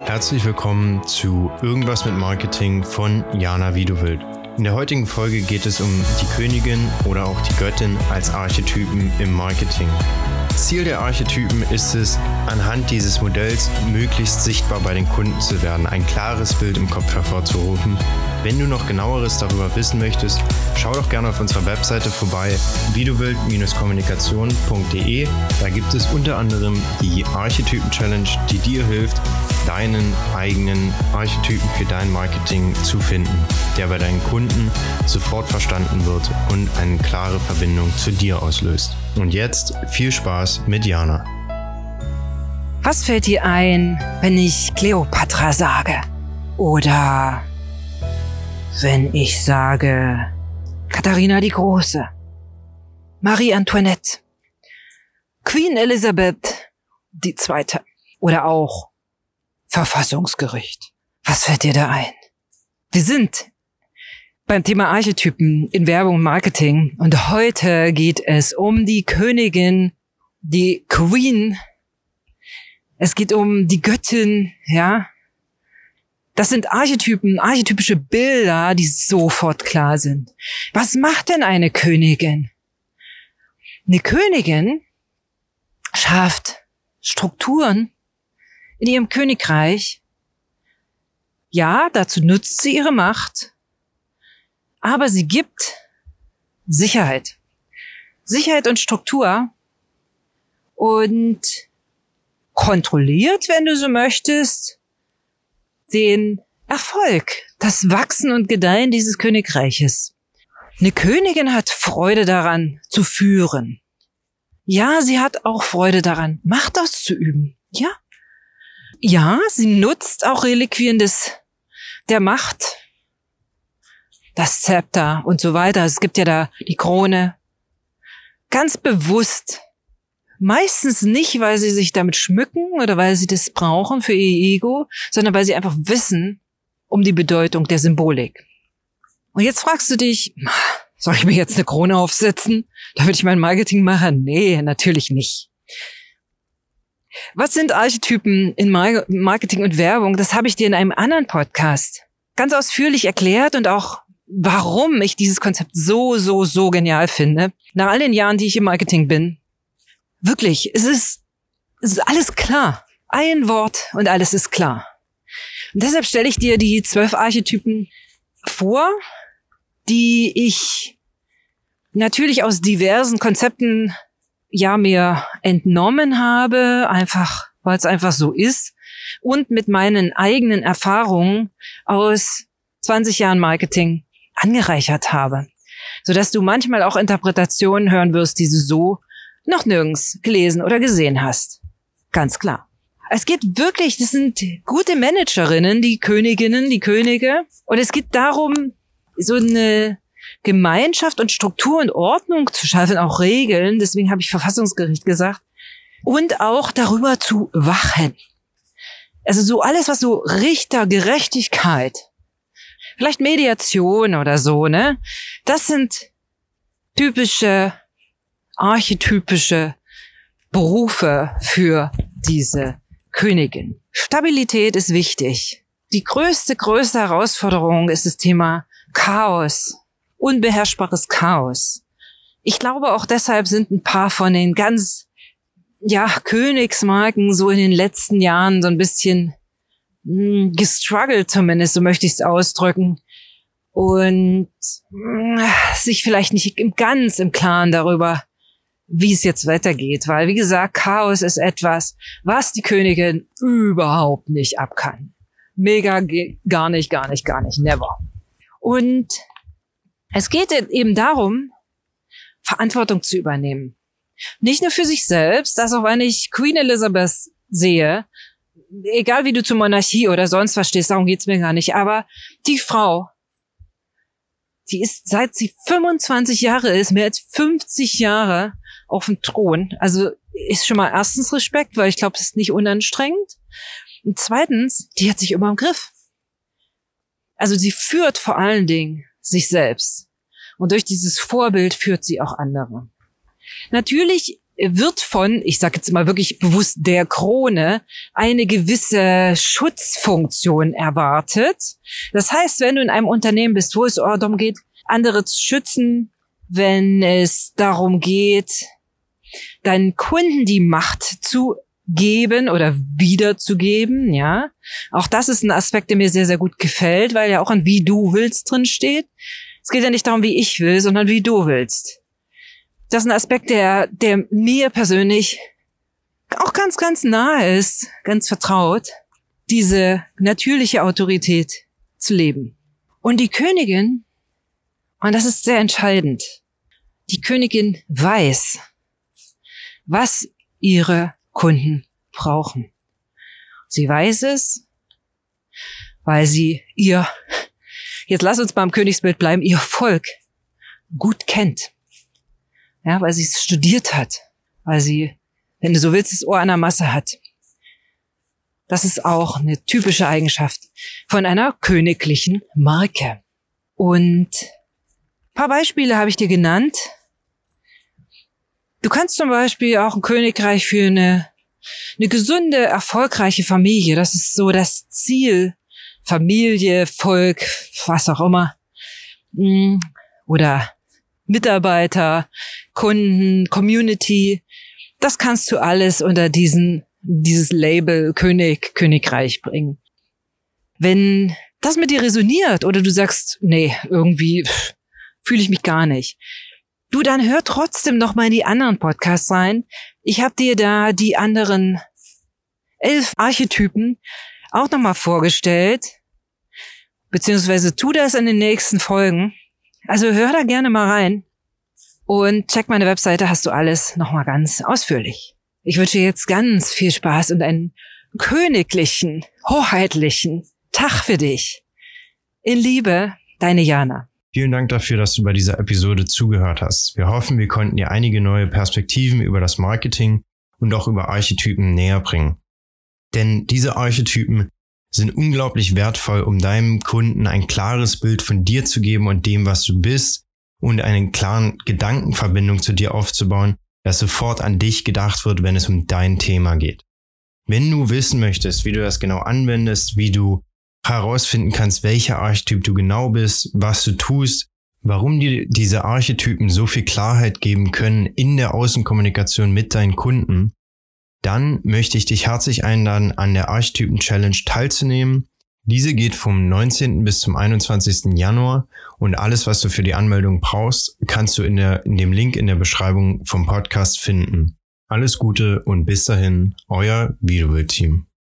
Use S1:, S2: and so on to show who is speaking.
S1: Herzlich willkommen zu Irgendwas mit Marketing von Jana Wiedewild. In der heutigen Folge geht es um die Königin oder auch die Göttin als Archetypen im Marketing. Ziel der Archetypen ist es, anhand dieses Modells möglichst sichtbar bei den Kunden zu werden, ein klares Bild im Kopf hervorzurufen. Wenn du noch genaueres darüber wissen möchtest, schau doch gerne auf unserer Webseite vorbei, videowild-kommunikation.de. Da gibt es unter anderem die Archetypen-Challenge, die dir hilft, deinen eigenen Archetypen für dein Marketing zu finden, der bei deinen Kunden sofort verstanden wird und eine klare Verbindung zu dir auslöst. Und jetzt viel Spaß mit Jana.
S2: Was fällt dir ein, wenn ich Cleopatra sage? Oder wenn ich sage Katharina die Große, Marie Antoinette, Queen Elizabeth die Zweite oder auch Verfassungsgericht. Was fällt dir da ein? Wir sind beim Thema Archetypen in Werbung und Marketing und heute geht es um die Königin, die Queen. Es geht um die Göttin, ja. Das sind Archetypen, archetypische Bilder, die sofort klar sind. Was macht denn eine Königin? Eine Königin schafft Strukturen in ihrem Königreich. Ja, dazu nutzt sie ihre Macht, aber sie gibt Sicherheit. Sicherheit und Struktur und kontrolliert, wenn du so möchtest, den Erfolg, das Wachsen und Gedeihen dieses Königreiches. Eine Königin hat Freude daran zu führen. Ja, sie hat auch Freude daran, Macht auszuüben. Ja, ja, sie nutzt auch Reliquien des, der Macht, das Zepter und so weiter. Es gibt ja da die Krone. Ganz bewusst. Meistens nicht, weil sie sich damit schmücken oder weil sie das brauchen für ihr Ego, sondern weil sie einfach wissen um die Bedeutung der Symbolik. Und jetzt fragst du dich, soll ich mir jetzt eine Krone aufsetzen, damit ich mein Marketing mache? Nee, natürlich nicht. Was sind Archetypen in Marketing und Werbung? Das habe ich dir in einem anderen Podcast ganz ausführlich erklärt und auch warum ich dieses Konzept so, so, so genial finde. Nach all den Jahren, die ich im Marketing bin. Wirklich, es ist, es ist alles klar. Ein Wort und alles ist klar. Und deshalb stelle ich dir die zwölf Archetypen vor, die ich natürlich aus diversen Konzepten ja mir entnommen habe, einfach weil es einfach so ist und mit meinen eigenen Erfahrungen aus 20 Jahren Marketing angereichert habe, so dass du manchmal auch Interpretationen hören wirst, die du so noch nirgends gelesen oder gesehen hast. Ganz klar. Es geht wirklich, das sind gute Managerinnen, die Königinnen, die Könige. Und es geht darum, so eine Gemeinschaft und Struktur und Ordnung zu schaffen, auch Regeln, deswegen habe ich Verfassungsgericht gesagt, und auch darüber zu wachen. Also so alles, was so Richter, Gerechtigkeit, vielleicht Mediation oder so, ne? Das sind typische, archetypische Berufe für diese Königin. Stabilität ist wichtig. Die größte, größte Herausforderung ist das Thema Chaos unbeherrschbares Chaos. Ich glaube auch deshalb sind ein paar von den ganz, ja, Königsmarken so in den letzten Jahren so ein bisschen mh, hm, gestruggelt zumindest, so möchte ich es ausdrücken. Und hm, sich vielleicht nicht ganz im Klaren darüber, wie es jetzt weitergeht. Weil, wie gesagt, Chaos ist etwas, was die Königin überhaupt nicht abkann. Mega, gar nicht, gar nicht, gar nicht, never. Und es geht eben darum, Verantwortung zu übernehmen. Nicht nur für sich selbst, also wenn ich Queen Elizabeth sehe, egal wie du zur Monarchie oder sonst was stehst, darum geht's mir gar nicht, aber die Frau, die ist seit sie 25 Jahre ist, mehr als 50 Jahre auf dem Thron. Also ist schon mal erstens Respekt, weil ich glaube, das ist nicht unanstrengend. Und zweitens, die hat sich immer im Griff. Also sie führt vor allen Dingen sich selbst. Und durch dieses Vorbild führt sie auch andere. Natürlich wird von, ich sage jetzt mal wirklich bewusst der Krone, eine gewisse Schutzfunktion erwartet. Das heißt, wenn du in einem Unternehmen bist, wo es darum geht, andere zu schützen, wenn es darum geht, deinen Kunden die Macht zu geben oder wiederzugeben, ja. Auch das ist ein Aspekt, der mir sehr, sehr gut gefällt, weil ja auch an wie du willst drin steht. Es geht ja nicht darum, wie ich will, sondern wie du willst. Das ist ein Aspekt, der, der mir persönlich auch ganz, ganz nahe ist, ganz vertraut, diese natürliche Autorität zu leben. Und die Königin, und das ist sehr entscheidend, die Königin weiß, was ihre Kunden brauchen. Sie weiß es, weil sie ihr, jetzt lass uns beim Königsbild bleiben, ihr Volk gut kennt. Ja, weil sie es studiert hat, weil sie, wenn du so willst, das Ohr an der Masse hat. Das ist auch eine typische Eigenschaft von einer königlichen Marke. Und paar Beispiele habe ich dir genannt, Du kannst zum Beispiel auch ein Königreich für eine, eine gesunde, erfolgreiche Familie. Das ist so das Ziel. Familie, Volk, was auch immer. Hm, oder Mitarbeiter, Kunden, Community. Das kannst du alles unter diesen, dieses Label König, Königreich bringen. Wenn das mit dir resoniert oder du sagst, nee, irgendwie fühle ich mich gar nicht, Du, dann hör trotzdem noch mal in die anderen Podcasts rein. Ich habe dir da die anderen elf Archetypen auch noch mal vorgestellt. Beziehungsweise tu das in den nächsten Folgen. Also hör da gerne mal rein. Und check meine Webseite, hast du alles noch mal ganz ausführlich. Ich wünsche jetzt ganz viel Spaß und einen königlichen, hoheitlichen Tag für dich. In Liebe, deine Jana.
S1: Vielen Dank dafür, dass du bei dieser Episode zugehört hast. Wir hoffen, wir konnten dir einige neue Perspektiven über das Marketing und auch über Archetypen näher bringen. Denn diese Archetypen sind unglaublich wertvoll, um deinem Kunden ein klares Bild von dir zu geben und dem, was du bist und eine klaren Gedankenverbindung zu dir aufzubauen, dass sofort an dich gedacht wird, wenn es um dein Thema geht. Wenn du wissen möchtest, wie du das genau anwendest, wie du herausfinden kannst, welcher Archetyp du genau bist, was du tust, warum dir diese Archetypen so viel Klarheit geben können in der Außenkommunikation mit deinen Kunden, dann möchte ich dich herzlich einladen, an der Archetypen Challenge teilzunehmen. Diese geht vom 19. bis zum 21. Januar und alles, was du für die Anmeldung brauchst, kannst du in, der, in dem Link in der Beschreibung vom Podcast finden. Alles Gute und bis dahin, euer Videobild-Team.